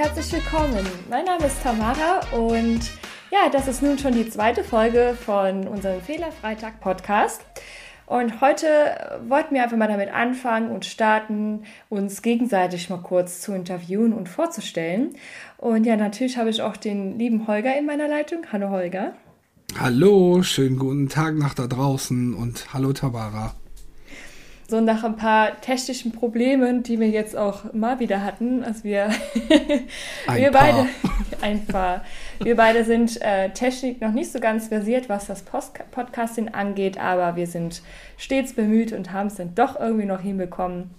herzlich willkommen. Mein Name ist Tamara und ja, das ist nun schon die zweite Folge von unserem Fehlerfreitag Podcast. Und heute wollten wir einfach mal damit anfangen und starten, uns gegenseitig mal kurz zu interviewen und vorzustellen. Und ja, natürlich habe ich auch den lieben Holger in meiner Leitung. Hallo Holger. Hallo, schönen guten Tag nach da draußen und hallo Tabara so nach ein paar technischen Problemen, die wir jetzt auch mal wieder hatten, also wir, wir beide, ein paar, wir beide sind äh, Technik noch nicht so ganz versiert, was das Post Podcasting angeht, aber wir sind stets bemüht und haben es dann doch irgendwie noch hinbekommen.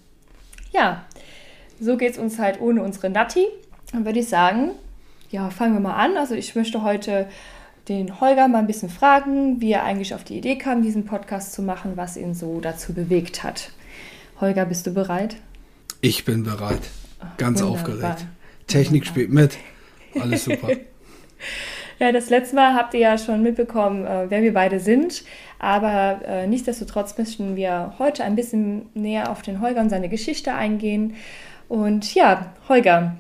Ja, so geht es uns halt ohne unsere Natti. Dann würde ich sagen, ja, fangen wir mal an. Also ich möchte heute den Holger mal ein bisschen fragen, wie er eigentlich auf die Idee kam, diesen Podcast zu machen, was ihn so dazu bewegt hat. Holger, bist du bereit? Ich bin bereit. Ganz Wunderbar. aufgeregt. Technik Wunderbar. spielt mit. Alles super. ja, das letzte Mal habt ihr ja schon mitbekommen, äh, wer wir beide sind. Aber äh, nichtsdestotrotz möchten wir heute ein bisschen näher auf den Holger und seine Geschichte eingehen. Und ja, Holger,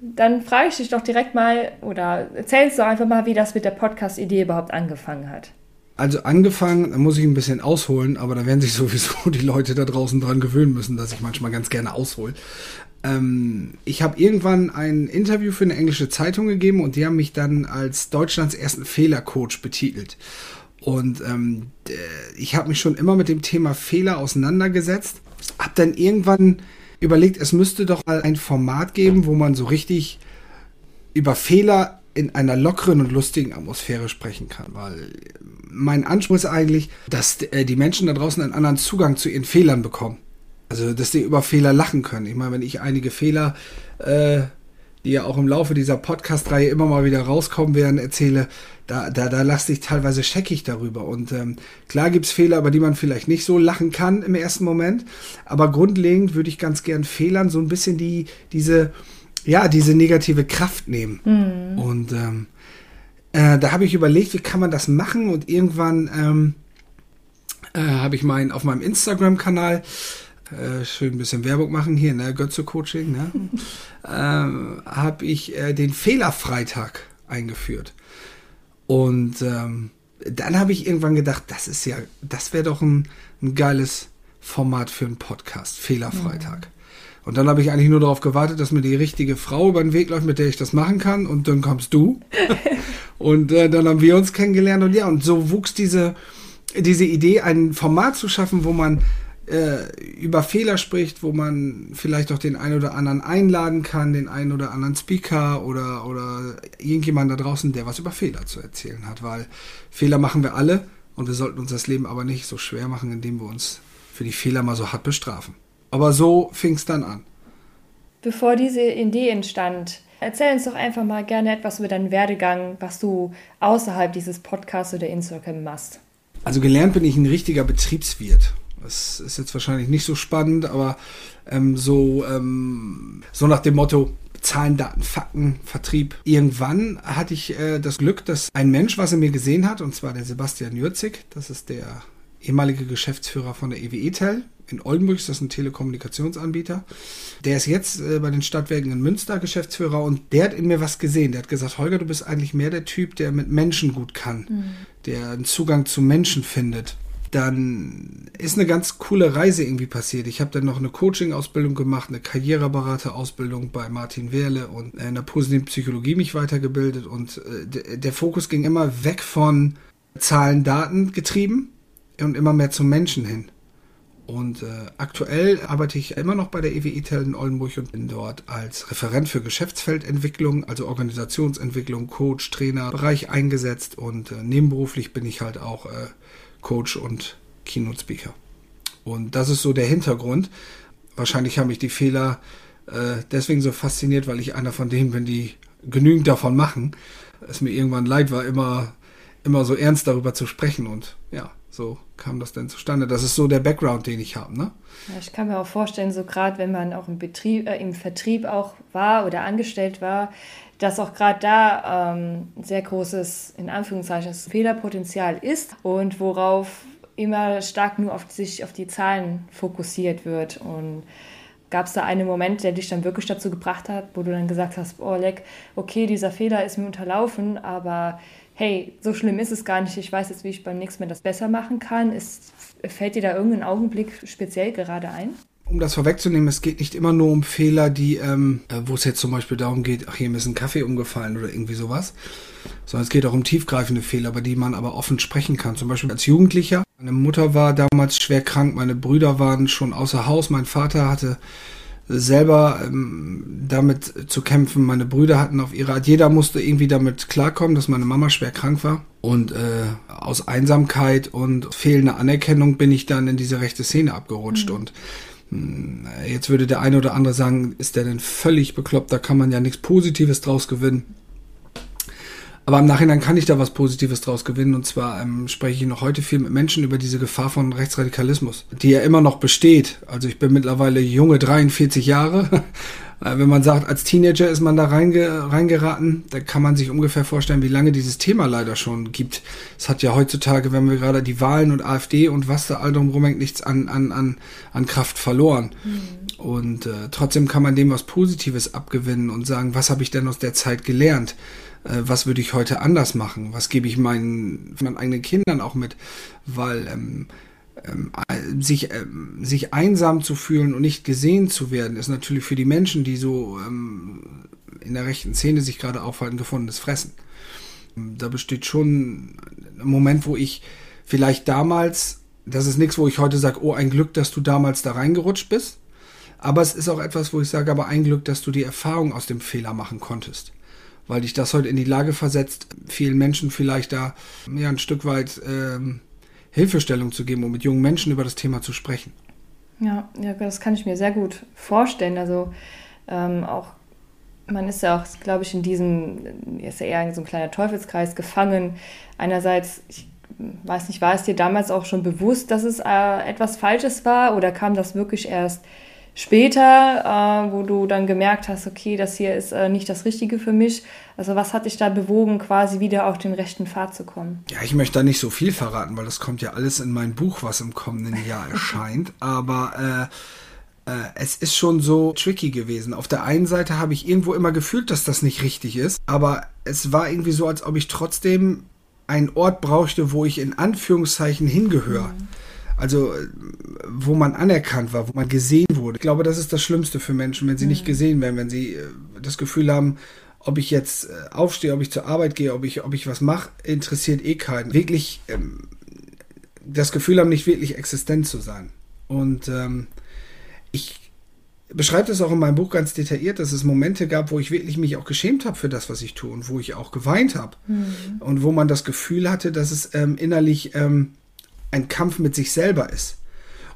dann frage ich dich doch direkt mal oder erzählst du einfach mal, wie das mit der Podcast-Idee überhaupt angefangen hat. Also angefangen, da muss ich ein bisschen ausholen, aber da werden sich sowieso die Leute da draußen dran gewöhnen müssen, dass ich manchmal ganz gerne aushole. Ähm, ich habe irgendwann ein Interview für eine englische Zeitung gegeben und die haben mich dann als Deutschlands ersten Fehlercoach betitelt. Und ähm, ich habe mich schon immer mit dem Thema Fehler auseinandergesetzt, habe dann irgendwann überlegt, es müsste doch mal ein Format geben, wo man so richtig über Fehler in einer lockeren und lustigen Atmosphäre sprechen kann, weil mein Anspruch ist eigentlich, dass äh, die Menschen da draußen einen anderen Zugang zu ihren Fehlern bekommen. Also, dass sie über Fehler lachen können. Ich meine, wenn ich einige Fehler, äh, die ja auch im Laufe dieser Podcast-Reihe immer mal wieder rauskommen werden, erzähle, da, da, da lasse ich teilweise scheckig darüber. Und ähm, klar gibt's Fehler, über die man vielleicht nicht so lachen kann im ersten Moment. Aber grundlegend würde ich ganz gern Fehlern so ein bisschen die, diese, ja, diese negative Kraft nehmen. Mhm. Und ähm, äh, da habe ich überlegt, wie kann man das machen? Und irgendwann ähm, äh, habe ich mein, auf meinem Instagram-Kanal äh, schön ein bisschen Werbung machen hier, ne, Götze Coaching, ne, ähm, habe ich äh, den Fehlerfreitag eingeführt. Und ähm, dann habe ich irgendwann gedacht, das ist ja, das wäre doch ein, ein, geiles Format für einen Podcast, Fehlerfreitag. Mhm. Und dann habe ich eigentlich nur darauf gewartet, dass mir die richtige Frau über den Weg läuft, mit der ich das machen kann. Und dann kommst du. und äh, dann haben wir uns kennengelernt. Und ja, und so wuchs diese, diese Idee, ein Format zu schaffen, wo man äh, über Fehler spricht, wo man vielleicht auch den einen oder anderen einladen kann, den einen oder anderen Speaker oder, oder irgendjemand da draußen, der was über Fehler zu erzählen hat, weil Fehler machen wir alle und wir sollten uns das Leben aber nicht so schwer machen, indem wir uns für die Fehler mal so hart bestrafen. Aber so fing es dann an. Bevor diese Idee entstand, erzähl uns doch einfach mal gerne etwas über deinen Werdegang, was du außerhalb dieses Podcasts oder Instagram machst. Also gelernt bin ich ein richtiger Betriebswirt. Das ist jetzt wahrscheinlich nicht so spannend, aber ähm, so, ähm, so nach dem Motto, Zahlen, Daten, Fakten, Vertrieb. Irgendwann hatte ich äh, das Glück, dass ein Mensch was er mir gesehen hat, und zwar der Sebastian Jürzig, das ist der ehemalige Geschäftsführer von der EWE-Tel in Oldenburg, ist das ein Telekommunikationsanbieter. Der ist jetzt äh, bei den Stadtwerken in Münster Geschäftsführer und der hat in mir was gesehen. Der hat gesagt, Holger, du bist eigentlich mehr der Typ, der mit Menschen gut kann, mhm. der einen Zugang zu Menschen findet dann ist eine ganz coole Reise irgendwie passiert. Ich habe dann noch eine Coaching-Ausbildung gemacht, eine Karriereberater-Ausbildung bei Martin Wehrle und in der positiven Psychologie mich weitergebildet und äh, der Fokus ging immer weg von Zahlen, Daten getrieben und immer mehr zum Menschen hin. Und äh, aktuell arbeite ich immer noch bei der EWI-Tel in Oldenburg und bin dort als Referent für Geschäftsfeldentwicklung, also Organisationsentwicklung, Coach, Trainer, Bereich eingesetzt und äh, nebenberuflich bin ich halt auch Coach und Keynote Speaker. Und das ist so der Hintergrund. Wahrscheinlich haben mich die Fehler äh, deswegen so fasziniert, weil ich einer von denen bin, die genügend davon machen. Es mir irgendwann leid war, immer, immer so ernst darüber zu sprechen. Und ja, so kam das denn zustande. Das ist so der Background, den ich habe. Ne? Ja, ich kann mir auch vorstellen, so gerade wenn man auch im Betrieb, äh, im Vertrieb auch war oder angestellt war, dass auch gerade da ähm, sehr großes, in Anführungszeichen, Fehlerpotenzial ist und worauf immer stark nur auf sich, auf die Zahlen fokussiert wird. Und Gab es da einen Moment, der dich dann wirklich dazu gebracht hat, wo du dann gesagt hast, oh leck, okay, dieser Fehler ist mir unterlaufen, aber hey, so schlimm ist es gar nicht, ich weiß jetzt, wie ich beim nächsten Mal das besser machen kann. Ist, fällt dir da irgendein Augenblick speziell gerade ein? Um das vorwegzunehmen, es geht nicht immer nur um Fehler, die, ähm, äh, wo es jetzt zum Beispiel darum geht, ach, hier ist ein Kaffee umgefallen oder irgendwie sowas, sondern es geht auch um tiefgreifende Fehler, über die man aber offen sprechen kann. Zum Beispiel als Jugendlicher. Meine Mutter war damals schwer krank, meine Brüder waren schon außer Haus, mein Vater hatte selber ähm, damit zu kämpfen. Meine Brüder hatten auf ihre Art, jeder musste irgendwie damit klarkommen, dass meine Mama schwer krank war. Und äh, aus Einsamkeit und fehlender Anerkennung bin ich dann in diese rechte Szene abgerutscht. Mhm. Und jetzt würde der eine oder andere sagen, ist der denn völlig bekloppt, da kann man ja nichts Positives draus gewinnen. Aber im Nachhinein kann ich da was Positives draus gewinnen. Und zwar ähm, spreche ich noch heute viel mit Menschen über diese Gefahr von Rechtsradikalismus, die ja immer noch besteht. Also ich bin mittlerweile junge 43 Jahre Äh, wenn man sagt, als Teenager ist man da reinge reingeraten, da kann man sich ungefähr vorstellen, wie lange dieses Thema leider schon gibt. Es hat ja heutzutage, wenn wir gerade die Wahlen und AfD und was da all drum rumhängt, nichts an, an, an, an Kraft verloren. Mhm. Und äh, trotzdem kann man dem was Positives abgewinnen und sagen, was habe ich denn aus der Zeit gelernt? Äh, was würde ich heute anders machen? Was gebe ich meinen, meinen eigenen Kindern auch mit? Weil ähm, ähm, sich, ähm, sich einsam zu fühlen und nicht gesehen zu werden, ist natürlich für die Menschen, die so ähm, in der rechten Szene sich gerade aufhalten, gefundenes Fressen. Da besteht schon ein Moment, wo ich vielleicht damals, das ist nichts, wo ich heute sage, oh, ein Glück, dass du damals da reingerutscht bist. Aber es ist auch etwas, wo ich sage, aber ein Glück, dass du die Erfahrung aus dem Fehler machen konntest. Weil dich das heute in die Lage versetzt, vielen Menschen vielleicht da ja, ein Stück weit ähm, Hilfestellung zu geben, um mit jungen Menschen über das Thema zu sprechen. Ja, ja das kann ich mir sehr gut vorstellen. Also ähm, auch, man ist ja auch, glaube ich, in diesem, ist ja eher so ein kleiner Teufelskreis gefangen. Einerseits, ich weiß nicht, war es dir damals auch schon bewusst, dass es äh, etwas Falsches war oder kam das wirklich erst später, äh, wo du dann gemerkt hast, okay, das hier ist äh, nicht das Richtige für mich? Also was hat dich da bewogen, quasi wieder auf den rechten Pfad zu kommen? Ja, ich möchte da nicht so viel verraten, weil das kommt ja alles in mein Buch, was im kommenden Jahr erscheint. Aber äh, äh, es ist schon so tricky gewesen. Auf der einen Seite habe ich irgendwo immer gefühlt, dass das nicht richtig ist, aber es war irgendwie so, als ob ich trotzdem einen Ort brauchte, wo ich in Anführungszeichen hingehöre. Mhm also wo man anerkannt war, wo man gesehen wurde. Ich glaube, das ist das Schlimmste für Menschen, wenn sie mhm. nicht gesehen werden, wenn sie äh, das Gefühl haben, ob ich jetzt äh, aufstehe, ob ich zur Arbeit gehe, ob ich, ob ich was mache, interessiert eh keinen. Wirklich ähm, das Gefühl haben, nicht wirklich existent zu sein. Und ähm, ich beschreibe das auch in meinem Buch ganz detailliert, dass es Momente gab, wo ich wirklich mich auch geschämt habe für das, was ich tue und wo ich auch geweint habe. Mhm. Und wo man das Gefühl hatte, dass es ähm, innerlich ähm, ein Kampf mit sich selber ist.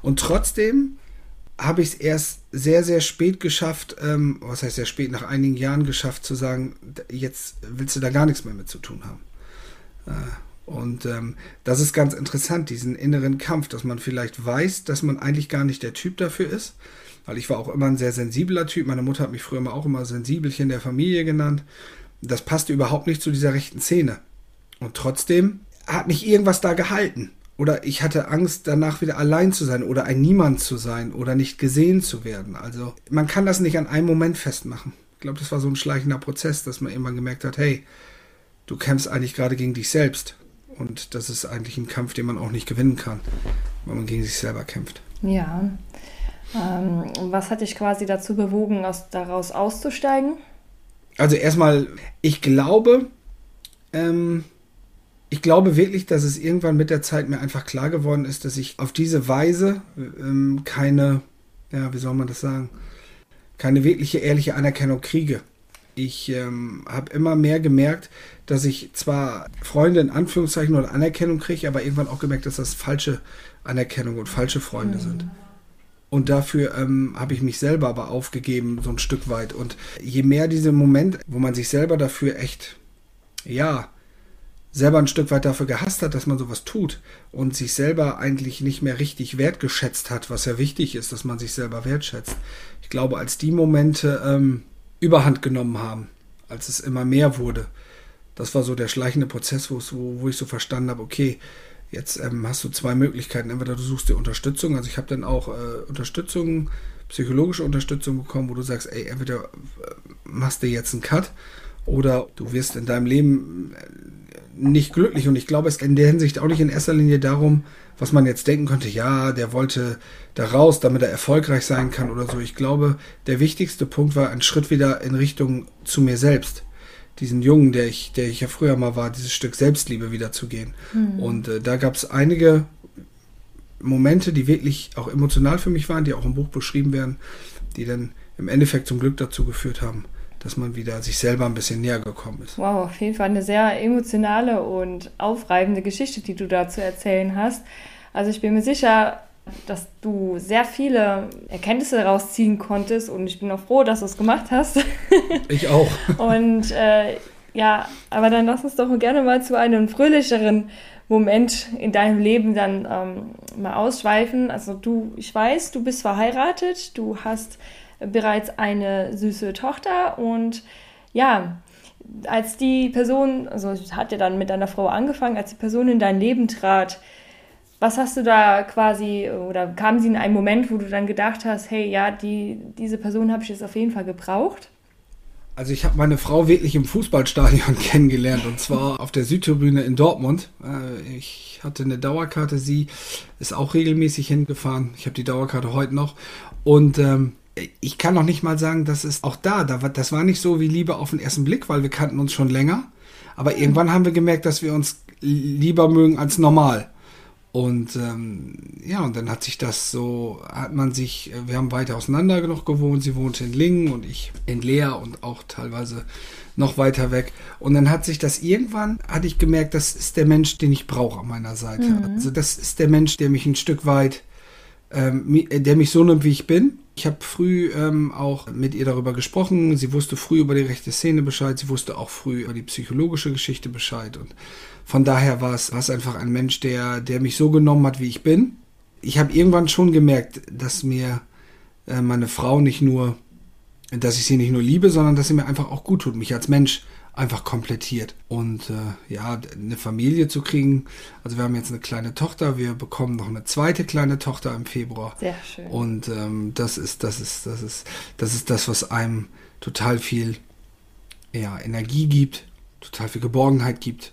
Und trotzdem habe ich es erst sehr, sehr spät geschafft, ähm, was heißt sehr spät, nach einigen Jahren geschafft zu sagen, jetzt willst du da gar nichts mehr mit zu tun haben. Äh, und ähm, das ist ganz interessant, diesen inneren Kampf, dass man vielleicht weiß, dass man eigentlich gar nicht der Typ dafür ist. Weil ich war auch immer ein sehr sensibler Typ. Meine Mutter hat mich früher auch immer Sensibelchen der Familie genannt. Das passte überhaupt nicht zu dieser rechten Szene. Und trotzdem hat mich irgendwas da gehalten. Oder ich hatte Angst, danach wieder allein zu sein oder ein Niemand zu sein oder nicht gesehen zu werden. Also man kann das nicht an einem Moment festmachen. Ich glaube, das war so ein schleichender Prozess, dass man irgendwann gemerkt hat, hey, du kämpfst eigentlich gerade gegen dich selbst. Und das ist eigentlich ein Kampf, den man auch nicht gewinnen kann, weil man gegen sich selber kämpft. Ja. Ähm, was hat dich quasi dazu bewogen, aus, daraus auszusteigen? Also erstmal, ich glaube, ähm, ich glaube wirklich, dass es irgendwann mit der Zeit mir einfach klar geworden ist, dass ich auf diese Weise ähm, keine, ja, wie soll man das sagen, keine wirkliche ehrliche Anerkennung kriege. Ich ähm, habe immer mehr gemerkt, dass ich zwar Freunde in Anführungszeichen oder Anerkennung kriege, aber irgendwann auch gemerkt, dass das falsche Anerkennung und falsche Freunde mhm. sind. Und dafür ähm, habe ich mich selber aber aufgegeben, so ein Stück weit. Und je mehr diese Momente, wo man sich selber dafür echt, ja, selber ein Stück weit dafür gehasst hat, dass man sowas tut und sich selber eigentlich nicht mehr richtig wertgeschätzt hat, was ja wichtig ist, dass man sich selber wertschätzt. Ich glaube, als die Momente ähm, überhand genommen haben, als es immer mehr wurde, das war so der schleichende Prozess, wo, wo ich so verstanden habe, okay, jetzt ähm, hast du zwei Möglichkeiten. Entweder du suchst dir Unterstützung, also ich habe dann auch äh, Unterstützung, psychologische Unterstützung bekommen, wo du sagst, ey, entweder äh, machst du jetzt einen Cut oder du wirst in deinem Leben äh, nicht glücklich. Und ich glaube, es geht in der Hinsicht auch nicht in erster Linie darum, was man jetzt denken könnte, ja, der wollte da raus, damit er erfolgreich sein kann oder so. Ich glaube, der wichtigste Punkt war ein Schritt wieder in Richtung zu mir selbst. Diesen Jungen, der ich, der ich ja früher mal war, dieses Stück Selbstliebe wiederzugehen. Mhm. Und äh, da gab es einige Momente, die wirklich auch emotional für mich waren, die auch im Buch beschrieben werden, die dann im Endeffekt zum Glück dazu geführt haben, dass man wieder sich selber ein bisschen näher gekommen ist. Wow, auf jeden Fall eine sehr emotionale und aufreibende Geschichte, die du da zu erzählen hast. Also ich bin mir sicher, dass du sehr viele Erkenntnisse daraus ziehen konntest und ich bin auch froh, dass du es gemacht hast. Ich auch. und äh, ja, aber dann lass uns doch gerne mal zu einem fröhlicheren Moment in deinem Leben dann ähm, mal ausschweifen. Also du, ich weiß, du bist verheiratet, du hast bereits eine süße Tochter und ja, als die Person, also hat ja dann mit deiner Frau angefangen, als die Person in dein Leben trat, was hast du da quasi, oder kam sie in einen Moment, wo du dann gedacht hast, hey, ja, die, diese Person habe ich jetzt auf jeden Fall gebraucht? Also ich habe meine Frau wirklich im Fußballstadion kennengelernt und zwar auf der Südtribüne in Dortmund. Äh, ich hatte eine Dauerkarte, sie ist auch regelmäßig hingefahren. Ich habe die Dauerkarte heute noch und ähm, ich kann noch nicht mal sagen, dass es auch da, das war nicht so wie Liebe auf den ersten Blick, weil wir kannten uns schon länger. Aber irgendwann haben wir gemerkt, dass wir uns lieber mögen als normal. Und ähm, ja, und dann hat sich das so, hat man sich, äh, wir haben weiter auseinander noch gewohnt. Sie wohnte in Lingen und ich in Leer und auch teilweise noch weiter weg. Und dann hat sich das irgendwann, hatte ich gemerkt, das ist der Mensch, den ich brauche an meiner Seite. Mhm. Also das ist der Mensch, der mich ein Stück weit, ähm, der mich so nimmt, wie ich bin ich habe früh ähm, auch mit ihr darüber gesprochen. Sie wusste früh über die rechte Szene Bescheid. Sie wusste auch früh über die psychologische Geschichte Bescheid. Und von daher war es, einfach ein Mensch, der, der mich so genommen hat, wie ich bin. Ich habe irgendwann schon gemerkt, dass mir äh, meine Frau nicht nur, dass ich sie nicht nur liebe, sondern dass sie mir einfach auch gut tut, mich als Mensch einfach komplettiert. Und äh, ja, eine Familie zu kriegen. Also wir haben jetzt eine kleine Tochter, wir bekommen noch eine zweite kleine Tochter im Februar. Sehr schön. Und ähm, das ist, das ist, das ist, das ist das, was einem total viel ja, Energie gibt, total viel Geborgenheit gibt.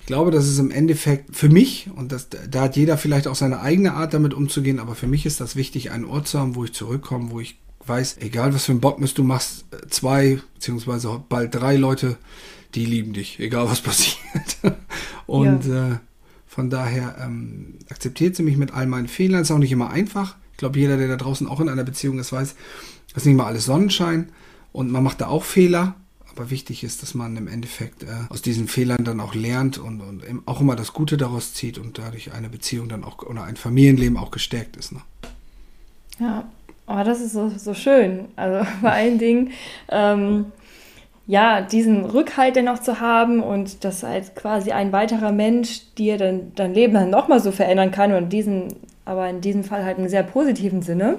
Ich glaube, das ist im Endeffekt für mich, und das, da hat jeder vielleicht auch seine eigene Art damit umzugehen, aber für mich ist das wichtig, einen Ort zu haben, wo ich zurückkomme, wo ich weiß, egal was für ein Bockmist du machst, zwei, beziehungsweise bald drei Leute, die lieben dich, egal was passiert. Und ja. äh, von daher ähm, akzeptiert sie mich mit all meinen Fehlern. Ist auch nicht immer einfach. Ich glaube, jeder, der da draußen auch in einer Beziehung ist, weiß, das ist nicht mal alles Sonnenschein und man macht da auch Fehler. Aber wichtig ist, dass man im Endeffekt äh, aus diesen Fehlern dann auch lernt und, und auch immer das Gute daraus zieht und dadurch eine Beziehung dann auch oder ein Familienleben auch gestärkt ist. Ne? Ja, Oh, das ist so, so schön. Also vor allen Dingen, ähm, ja, diesen Rückhalt dennoch zu haben und dass halt quasi ein weiterer Mensch dir dann dein Leben dann nochmal so verändern kann und diesen, aber in diesem Fall halt einen sehr positiven Sinne.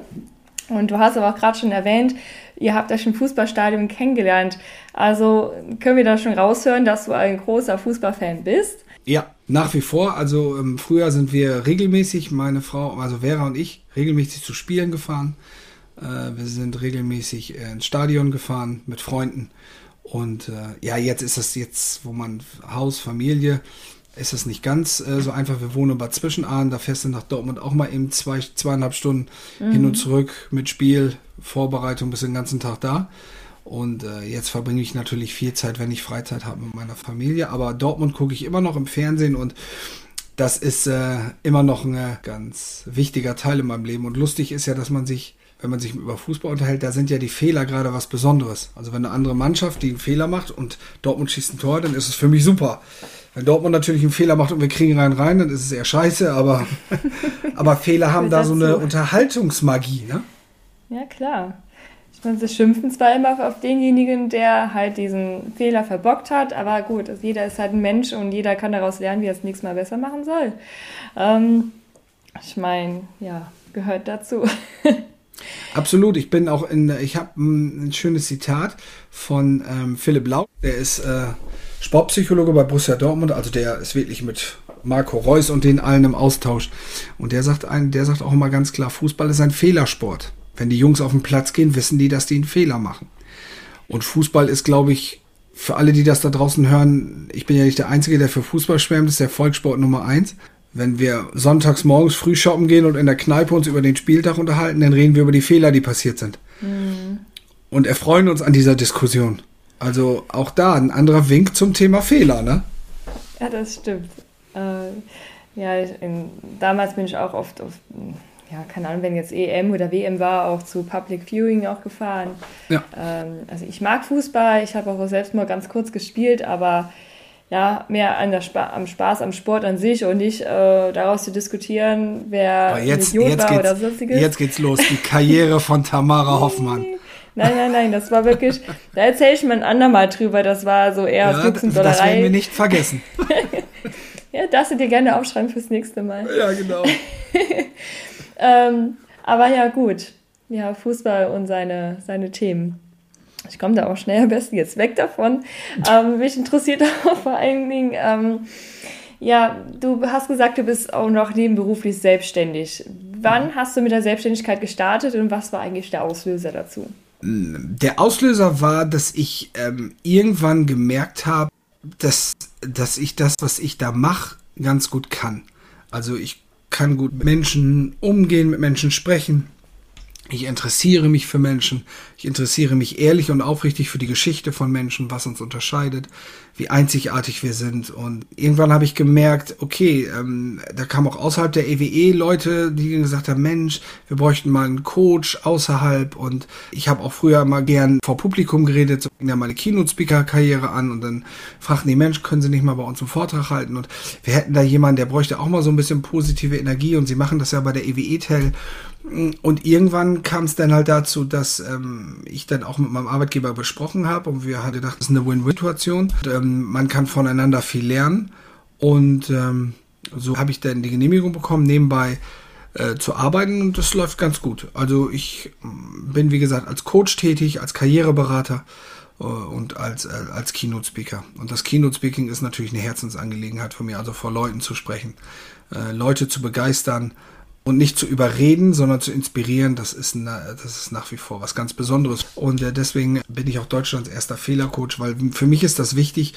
Und du hast aber auch gerade schon erwähnt, ihr habt euch im Fußballstadion kennengelernt. Also können wir da schon raushören, dass du ein großer Fußballfan bist? Ja, nach wie vor. Also im Frühjahr sind wir regelmäßig, meine Frau, also Vera und ich, regelmäßig zu Spielen gefahren. Äh, wir sind regelmäßig ins Stadion gefahren mit Freunden. Und äh, ja, jetzt ist das jetzt, wo man Haus, Familie, ist das nicht ganz äh, so einfach. Wir wohnen bei Zwischenahn, da fährst du nach Dortmund auch mal eben zwei, zweieinhalb Stunden mhm. hin und zurück mit Spiel, Vorbereitung, bis den ganzen Tag da. Und äh, jetzt verbringe ich natürlich viel Zeit, wenn ich Freizeit habe mit meiner Familie. Aber Dortmund gucke ich immer noch im Fernsehen und das ist äh, immer noch ein äh, ganz wichtiger Teil in meinem Leben. Und lustig ist ja, dass man sich wenn man sich über Fußball unterhält, da sind ja die Fehler gerade was Besonderes. Also wenn eine andere Mannschaft, die einen Fehler macht und Dortmund schießt ein Tor, dann ist es für mich super. Wenn Dortmund natürlich einen Fehler macht und wir kriegen rein rein, dann ist es eher scheiße, aber, aber Fehler haben da so eine Unterhaltungsmagie, ne? Ja, klar. Ich meine, sie schimpfen zwar immer auf denjenigen, der halt diesen Fehler verbockt hat, aber gut, also jeder ist halt ein Mensch und jeder kann daraus lernen, wie er es nächstes Mal besser machen soll. Ähm, ich meine, ja, gehört dazu. Absolut, ich bin auch in, ich habe ein, ein, schönes Zitat von ähm, Philipp Lau, der ist äh, Sportpsychologe bei Borussia Dortmund, also der ist wirklich mit Marco Reus und den allen im Austausch. Und der sagt ein, der sagt auch immer ganz klar, Fußball ist ein Fehlersport. Wenn die Jungs auf den Platz gehen, wissen die, dass die einen Fehler machen. Und Fußball ist, glaube ich, für alle, die das da draußen hören, ich bin ja nicht der Einzige, der für Fußball schwärmt, ist der Volkssport Nummer eins. Wenn wir sonntags morgens früh shoppen gehen und in der Kneipe uns über den Spieltag unterhalten, dann reden wir über die Fehler, die passiert sind. Mhm. Und erfreuen uns an dieser Diskussion. Also auch da ein anderer Wink zum Thema Fehler, ne? Ja, das stimmt. Äh, ja, in, damals bin ich auch oft auf, ja, keine Ahnung, wenn jetzt EM oder WM war, auch zu Public Viewing auch gefahren. Ja. Ähm, also ich mag Fußball, ich habe auch selbst mal ganz kurz gespielt, aber ja, mehr an der Spa am Spaß am Sport an sich und nicht äh, daraus zu diskutieren, wer jetzt, Idiot jetzt war oder sonstiges. Jetzt geht's los, die Karriere von Tamara Hoffmann. Nein, nein, nein, das war wirklich, da erzähle ich mal ein andermal drüber, das war so eher ja, Das werden wir nicht vergessen. ja, darfst du dir gerne aufschreiben fürs nächste Mal. Ja, genau. ähm, aber ja, gut. Ja, Fußball und seine, seine Themen. Ich komme da auch schnell am besten jetzt weg davon. Ähm, mich interessiert auch vor allen Dingen, ähm, ja, du hast gesagt, du bist auch noch nebenberuflich selbstständig. Wann hast du mit der Selbstständigkeit gestartet und was war eigentlich der Auslöser dazu? Der Auslöser war, dass ich ähm, irgendwann gemerkt habe, dass, dass ich das, was ich da mache, ganz gut kann. Also ich kann gut mit Menschen umgehen, mit Menschen sprechen. Ich interessiere mich für Menschen. Ich interessiere mich ehrlich und aufrichtig für die Geschichte von Menschen, was uns unterscheidet wie einzigartig wir sind. Und irgendwann habe ich gemerkt, okay, ähm, da kamen auch außerhalb der EWE Leute, die gesagt haben, Mensch, wir bräuchten mal einen Coach außerhalb. Und ich habe auch früher mal gern vor Publikum geredet, so ging ja meine Keynote-Speaker-Karriere an und dann fragten die Mensch, können Sie nicht mal bei uns einen Vortrag halten? Und wir hätten da jemanden, der bräuchte auch mal so ein bisschen positive Energie und sie machen das ja bei der EWE-Tel. Und irgendwann kam es dann halt dazu, dass ähm, ich dann auch mit meinem Arbeitgeber besprochen habe und wir hatten gedacht, das ist eine Win-Win-Situation. Ähm, man kann voneinander viel lernen. Und ähm, so habe ich dann die Genehmigung bekommen, nebenbei äh, zu arbeiten und das läuft ganz gut. Also ich mm, bin, wie gesagt, als Coach tätig, als Karriereberater äh, und als, äh, als Keynote-Speaker. Und das Keynote-Speaking ist natürlich eine Herzensangelegenheit von mir, also vor Leuten zu sprechen, äh, Leute zu begeistern, und nicht zu überreden, sondern zu inspirieren, das ist, das ist nach wie vor was ganz Besonderes. Und äh, deswegen bin ich auch Deutschlands erster Fehlercoach, weil für mich ist das wichtig,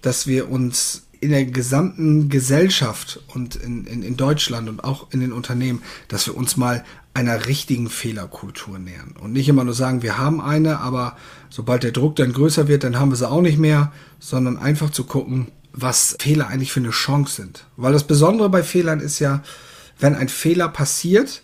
dass wir uns in der gesamten Gesellschaft und in, in, in Deutschland und auch in den Unternehmen, dass wir uns mal einer richtigen Fehlerkultur nähern. Und nicht immer nur sagen, wir haben eine, aber sobald der Druck dann größer wird, dann haben wir sie auch nicht mehr, sondern einfach zu gucken, was Fehler eigentlich für eine Chance sind. Weil das Besondere bei Fehlern ist ja, wenn ein Fehler passiert,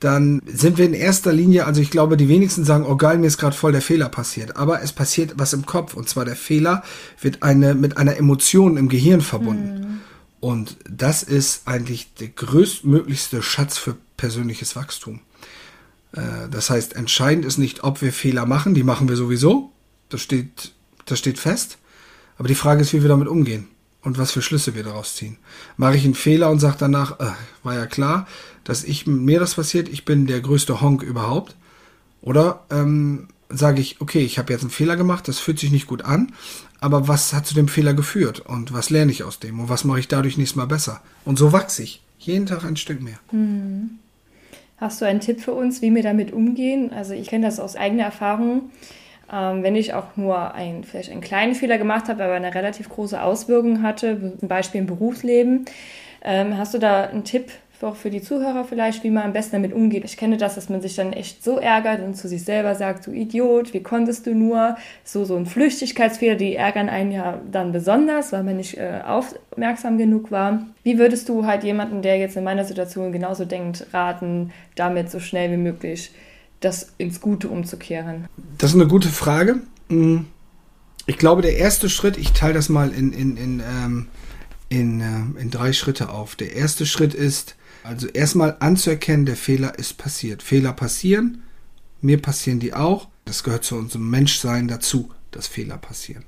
dann sind wir in erster Linie, also ich glaube, die wenigsten sagen, oh geil, mir ist gerade voll der Fehler passiert. Aber es passiert was im Kopf. Und zwar der Fehler wird eine, mit einer Emotion im Gehirn verbunden. Mhm. Und das ist eigentlich der größtmöglichste Schatz für persönliches Wachstum. Äh, das heißt, entscheidend ist nicht, ob wir Fehler machen, die machen wir sowieso. Das steht, das steht fest. Aber die Frage ist, wie wir damit umgehen und was für Schlüsse wir daraus ziehen. Mache ich einen Fehler und sage danach, äh, war ja klar, dass ich mir das passiert, ich bin der größte Honk überhaupt. Oder ähm, sage ich, okay, ich habe jetzt einen Fehler gemacht, das fühlt sich nicht gut an, aber was hat zu dem Fehler geführt und was lerne ich aus dem und was mache ich dadurch nächstes Mal besser? Und so wachse ich. Jeden Tag ein Stück mehr. Hm. Hast du einen Tipp für uns, wie wir damit umgehen? Also ich kenne das aus eigener Erfahrung ähm, wenn ich auch nur ein, vielleicht einen kleinen Fehler gemacht habe, aber eine relativ große Auswirkung hatte, zum Beispiel im Berufsleben. Ähm, hast du da einen Tipp auch für die Zuhörer vielleicht, wie man am besten damit umgeht? Ich kenne das, dass man sich dann echt so ärgert und zu sich selber sagt, du Idiot, wie konntest du nur? So, so ein Flüchtigkeitsfehler, die ärgern einen ja dann besonders, weil man nicht äh, aufmerksam genug war. Wie würdest du halt jemanden, der jetzt in meiner Situation genauso denkt, raten, damit so schnell wie möglich das ins Gute umzukehren? Das ist eine gute Frage. Mm. Ich glaube, der erste Schritt, ich teile das mal in, in, in, ähm, in, äh, in drei Schritte auf. Der erste Schritt ist, also erstmal anzuerkennen, der Fehler ist passiert. Fehler passieren, mir passieren die auch. Das gehört zu unserem Menschsein dazu, dass Fehler passieren.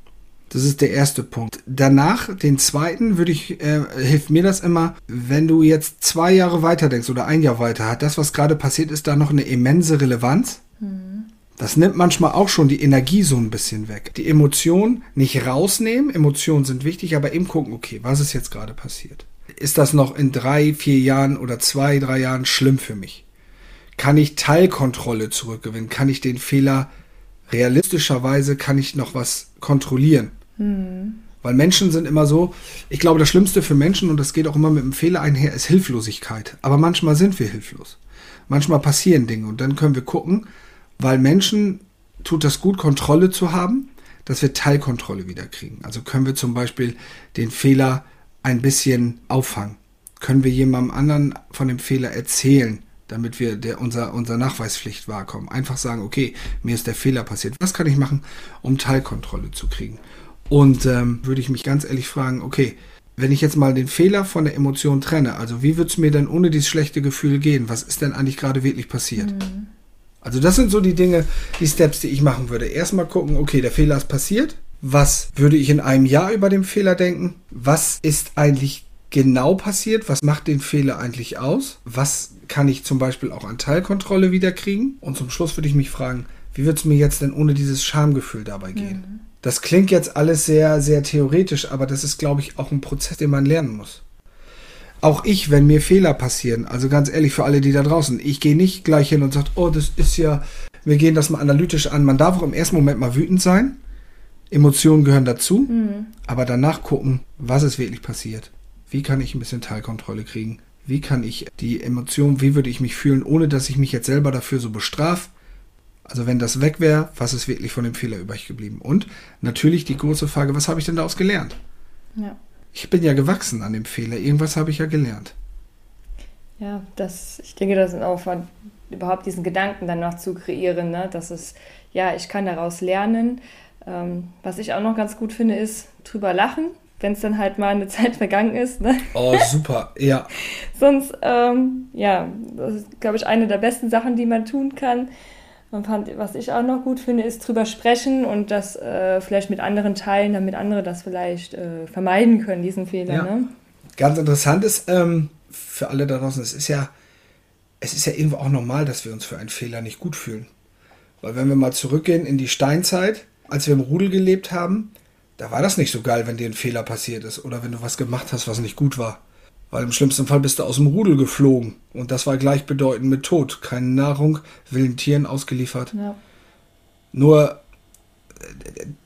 Das ist der erste Punkt. Danach, den zweiten, würde ich, äh, hilft mir das immer, wenn du jetzt zwei Jahre weiter denkst oder ein Jahr weiter, hat das, was gerade passiert ist, da noch eine immense Relevanz? Mhm. Das nimmt manchmal auch schon die Energie so ein bisschen weg. Die Emotionen nicht rausnehmen, Emotionen sind wichtig, aber eben gucken, okay, was ist jetzt gerade passiert? Ist das noch in drei, vier Jahren oder zwei, drei Jahren schlimm für mich? kann ich Teilkontrolle zurückgewinnen? Kann ich den Fehler realistischerweise, kann ich noch was kontrollieren? Mhm. Weil Menschen sind immer so, ich glaube, das Schlimmste für Menschen, und das geht auch immer mit einem Fehler einher, ist Hilflosigkeit. Aber manchmal sind wir hilflos. Manchmal passieren Dinge und dann können wir gucken, weil Menschen tut das gut, Kontrolle zu haben, dass wir Teilkontrolle wieder kriegen. Also können wir zum Beispiel den Fehler ein bisschen auffangen. Können wir jemandem anderen von dem Fehler erzählen, damit wir der, unser, unser Nachweispflicht wahrkommen. Einfach sagen, okay, mir ist der Fehler passiert. Was kann ich machen, um Teilkontrolle zu kriegen? Und ähm, würde ich mich ganz ehrlich fragen, okay, wenn ich jetzt mal den Fehler von der Emotion trenne, also wie würde es mir denn ohne dieses schlechte Gefühl gehen? Was ist denn eigentlich gerade wirklich passiert? Mhm. Also das sind so die Dinge, die Steps, die ich machen würde. Erstmal gucken, okay, der Fehler ist passiert. Was würde ich in einem Jahr über den Fehler denken? Was ist eigentlich genau passiert? Was macht den Fehler eigentlich aus? Was kann ich zum Beispiel auch an Teilkontrolle wieder kriegen? Und zum Schluss würde ich mich fragen, wie wird es mir jetzt denn ohne dieses Schamgefühl dabei gehen? Mhm. Das klingt jetzt alles sehr, sehr theoretisch, aber das ist, glaube ich, auch ein Prozess, den man lernen muss. Auch ich, wenn mir Fehler passieren, also ganz ehrlich für alle, die da draußen, ich gehe nicht gleich hin und sage, oh, das ist ja, wir gehen das mal analytisch an. Man darf auch im ersten Moment mal wütend sein. Emotionen gehören dazu, mhm. aber danach gucken, was ist wirklich passiert. Wie kann ich ein bisschen Teilkontrolle kriegen? Wie kann ich die Emotionen, wie würde ich mich fühlen, ohne dass ich mich jetzt selber dafür so bestrafe? Also wenn das weg wäre, was ist wirklich von dem Fehler übrig geblieben? Und natürlich die große Frage, was habe ich denn daraus gelernt? Ja. Ich bin ja gewachsen an dem Fehler. Irgendwas habe ich ja gelernt. Ja, das, ich denke, das ist auch von, überhaupt diesen Gedanken dann noch zu kreieren, ne? dass es, ja, ich kann daraus lernen. Ähm, was ich auch noch ganz gut finde, ist drüber lachen, wenn es dann halt mal eine Zeit vergangen ist. Ne? Oh, super, ja. Sonst, ähm, ja, das ist, glaube ich, eine der besten Sachen, die man tun kann. Man fand, was ich auch noch gut finde, ist drüber sprechen und das äh, vielleicht mit anderen teilen, damit andere das vielleicht äh, vermeiden können, diesen Fehler. Ja. Ne? Ganz interessant ist ähm, für alle da draußen, es ist ja, es ist ja irgendwo auch normal, dass wir uns für einen Fehler nicht gut fühlen. Weil wenn wir mal zurückgehen in die Steinzeit, als wir im Rudel gelebt haben, da war das nicht so geil, wenn dir ein Fehler passiert ist oder wenn du was gemacht hast, was nicht gut war. Weil im schlimmsten Fall bist du aus dem Rudel geflogen. Und das war gleichbedeutend mit Tod. Keine Nahrung, wilden Tieren ausgeliefert. Ja. Nur,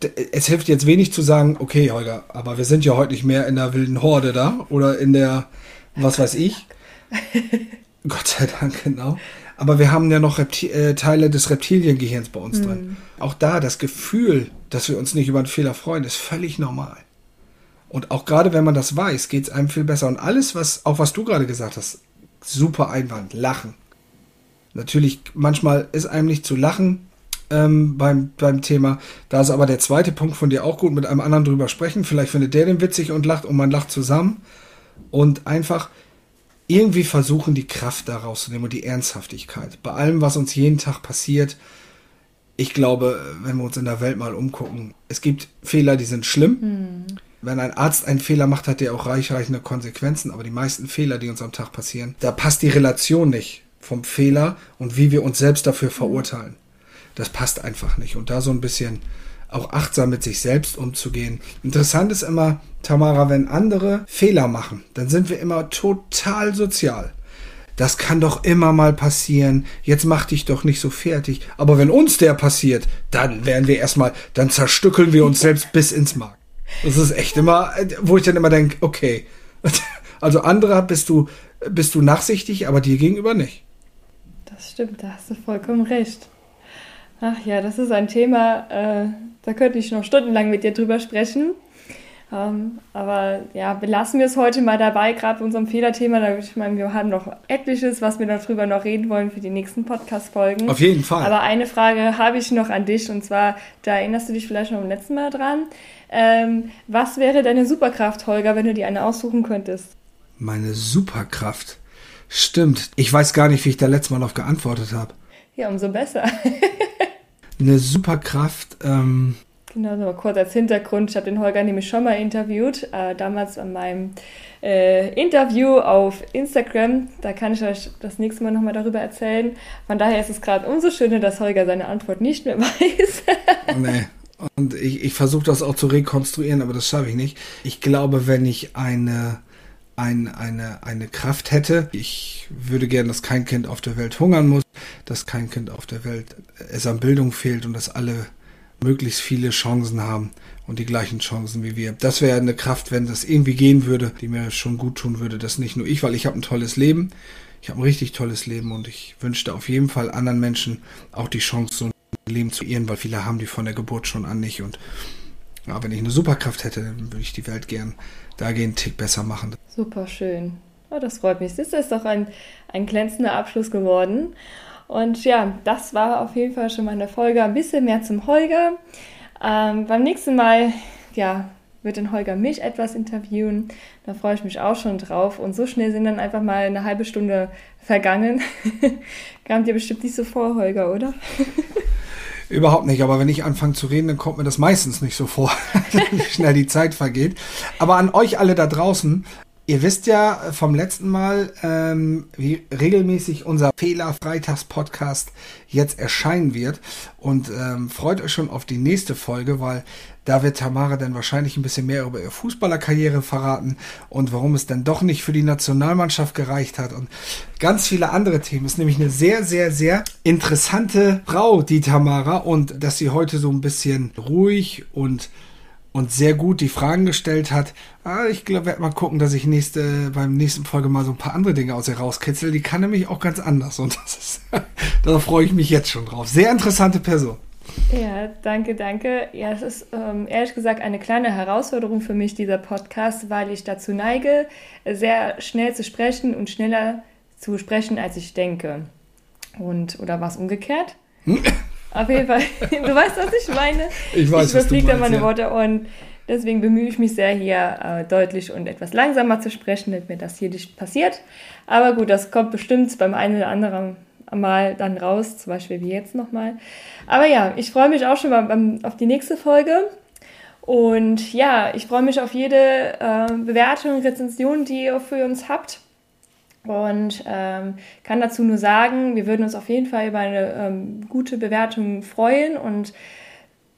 äh, es hilft jetzt wenig zu sagen, okay, Holger, aber wir sind ja heute nicht mehr in der wilden Horde da oder in der, was weiß ich. Gott sei Dank, genau. Aber wir haben ja noch Repti äh, Teile des Reptiliengehirns bei uns mhm. drin. Auch da, das Gefühl, dass wir uns nicht über einen Fehler freuen, ist völlig normal. Und auch gerade wenn man das weiß, geht es einem viel besser. Und alles, was, auch was du gerade gesagt hast, super Einwand, lachen. Natürlich, manchmal ist einem nicht zu lachen ähm, beim, beim Thema. Da ist aber der zweite Punkt von dir auch gut, mit einem anderen drüber sprechen. Vielleicht findet der den witzig und lacht und man lacht zusammen. Und einfach irgendwie versuchen, die Kraft daraus zu nehmen und die Ernsthaftigkeit. Bei allem, was uns jeden Tag passiert, ich glaube, wenn wir uns in der Welt mal umgucken, es gibt Fehler, die sind schlimm. Mhm wenn ein Arzt einen Fehler macht, hat der auch reichreichende Konsequenzen. Aber die meisten Fehler, die uns am Tag passieren, da passt die Relation nicht vom Fehler und wie wir uns selbst dafür verurteilen. Das passt einfach nicht. Und da so ein bisschen auch achtsam mit sich selbst umzugehen. Interessant ist immer, Tamara, wenn andere Fehler machen, dann sind wir immer total sozial. Das kann doch immer mal passieren. Jetzt mach dich doch nicht so fertig. Aber wenn uns der passiert, dann werden wir erstmal, dann zerstückeln wir uns selbst bis ins Mark. Das ist echt immer, wo ich dann immer denke, okay. Also andere bist du, bist du nachsichtig, aber dir gegenüber nicht. Das stimmt, da hast du vollkommen recht. Ach ja, das ist ein Thema, äh, da könnte ich noch stundenlang mit dir drüber sprechen. Ähm, aber ja, belassen wir es heute mal dabei, gerade bei unserem Fehlerthema. Ich meine, wir haben noch etliches, was wir darüber noch reden wollen für die nächsten Podcast-Folgen. Auf jeden Fall. Aber eine Frage habe ich noch an dich und zwar, da erinnerst du dich vielleicht noch beim letzten Mal dran. Ähm, was wäre deine Superkraft, Holger, wenn du dir eine aussuchen könntest? Meine Superkraft? Stimmt. Ich weiß gar nicht, wie ich da letztes Mal noch geantwortet habe. Ja, umso besser. eine Superkraft, ähm, Genau, so kurz als Hintergrund. Ich habe den Holger nämlich schon mal interviewt, äh, damals an meinem äh, Interview auf Instagram. Da kann ich euch das nächste Mal nochmal darüber erzählen. Von daher ist es gerade umso schöner, dass Holger seine Antwort nicht mehr weiß. nee. Und ich, ich versuche das auch zu rekonstruieren, aber das schaffe ich nicht. Ich glaube, wenn ich eine, ein, eine, eine Kraft hätte, ich würde gerne, dass kein Kind auf der Welt hungern muss. dass kein Kind auf der Welt es an Bildung fehlt und dass alle möglichst viele Chancen haben und die gleichen Chancen wie wir. Das wäre eine Kraft, wenn das irgendwie gehen würde, die mir schon gut tun würde. Das nicht nur ich, weil ich habe ein tolles Leben. Ich habe ein richtig tolles Leben und ich wünschte auf jeden Fall anderen Menschen auch die Chance, so ein Leben zu ihren, weil viele haben die von der Geburt schon an nicht. Und ja, wenn ich eine Superkraft hätte, dann würde ich die Welt gern dagegen einen Tick besser machen. Super schön. Oh, das freut mich. Das ist doch ein, ein glänzender Abschluss geworden. Und ja, das war auf jeden Fall schon mal eine Folge. Ein bisschen mehr zum Holger. Ähm, beim nächsten Mal, ja, wird den Holger mich etwas interviewen. Da freue ich mich auch schon drauf. Und so schnell sind dann einfach mal eine halbe Stunde vergangen. Kam dir bestimmt nicht so vor, Holger, oder? Überhaupt nicht, aber wenn ich anfange zu reden, dann kommt mir das meistens nicht so vor, wie schnell die Zeit vergeht. Aber an euch alle da draußen, Ihr wisst ja vom letzten Mal, ähm, wie regelmäßig unser Fehler-Freitags-Podcast jetzt erscheinen wird. Und ähm, freut euch schon auf die nächste Folge, weil da wird Tamara dann wahrscheinlich ein bisschen mehr über ihre Fußballerkarriere verraten und warum es dann doch nicht für die Nationalmannschaft gereicht hat und ganz viele andere Themen. Ist nämlich eine sehr, sehr, sehr interessante Frau, die Tamara, und dass sie heute so ein bisschen ruhig und und sehr gut die Fragen gestellt hat. Ah, ich glaube, werde mal gucken, dass ich nächste, beim nächsten Folge mal so ein paar andere Dinge aus ihr rauskitzel. Die kann nämlich auch ganz anders und das ist, da freue ich mich jetzt schon drauf. Sehr interessante Person. Ja, danke, danke. Ja, es ist ähm, ehrlich gesagt eine kleine Herausforderung für mich, dieser Podcast, weil ich dazu neige, sehr schnell zu sprechen und schneller zu sprechen, als ich denke. Und, oder war es umgekehrt? Auf jeden Fall, du weißt, was ich meine. Ich weiß, ich überfliege da meine ja. Worte und deswegen bemühe ich mich sehr, hier äh, deutlich und etwas langsamer zu sprechen, damit mir das hier nicht passiert. Aber gut, das kommt bestimmt beim einen oder anderen Mal dann raus, zum Beispiel wie jetzt nochmal. Aber ja, ich freue mich auch schon mal beim, auf die nächste Folge. Und ja, ich freue mich auf jede äh, Bewertung, Rezension, die ihr für uns habt. Und ähm, kann dazu nur sagen, wir würden uns auf jeden Fall über eine ähm, gute Bewertung freuen. Und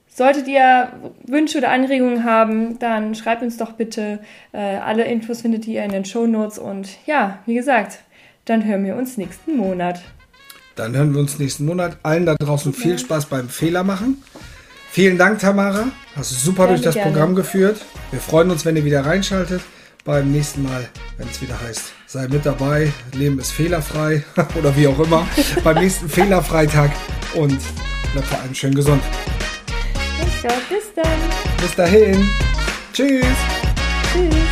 solltet ihr Wünsche oder Anregungen haben, dann schreibt uns doch bitte. Äh, alle Infos findet ihr in den Show Notes. Und ja, wie gesagt, dann hören wir uns nächsten Monat. Dann hören wir uns nächsten Monat. Allen da draußen ja. viel Spaß beim Fehler machen. Vielen Dank, Tamara. Hast du super gerne, durch das gerne. Programm geführt. Wir freuen uns, wenn ihr wieder reinschaltet beim nächsten Mal, wenn es wieder heißt, sei mit dabei, Leben ist fehlerfrei oder wie auch immer, beim nächsten Fehlerfreitag und bleibt vor allem schön gesund. Bis dann. Bis dahin. Tschüss. Tschüss.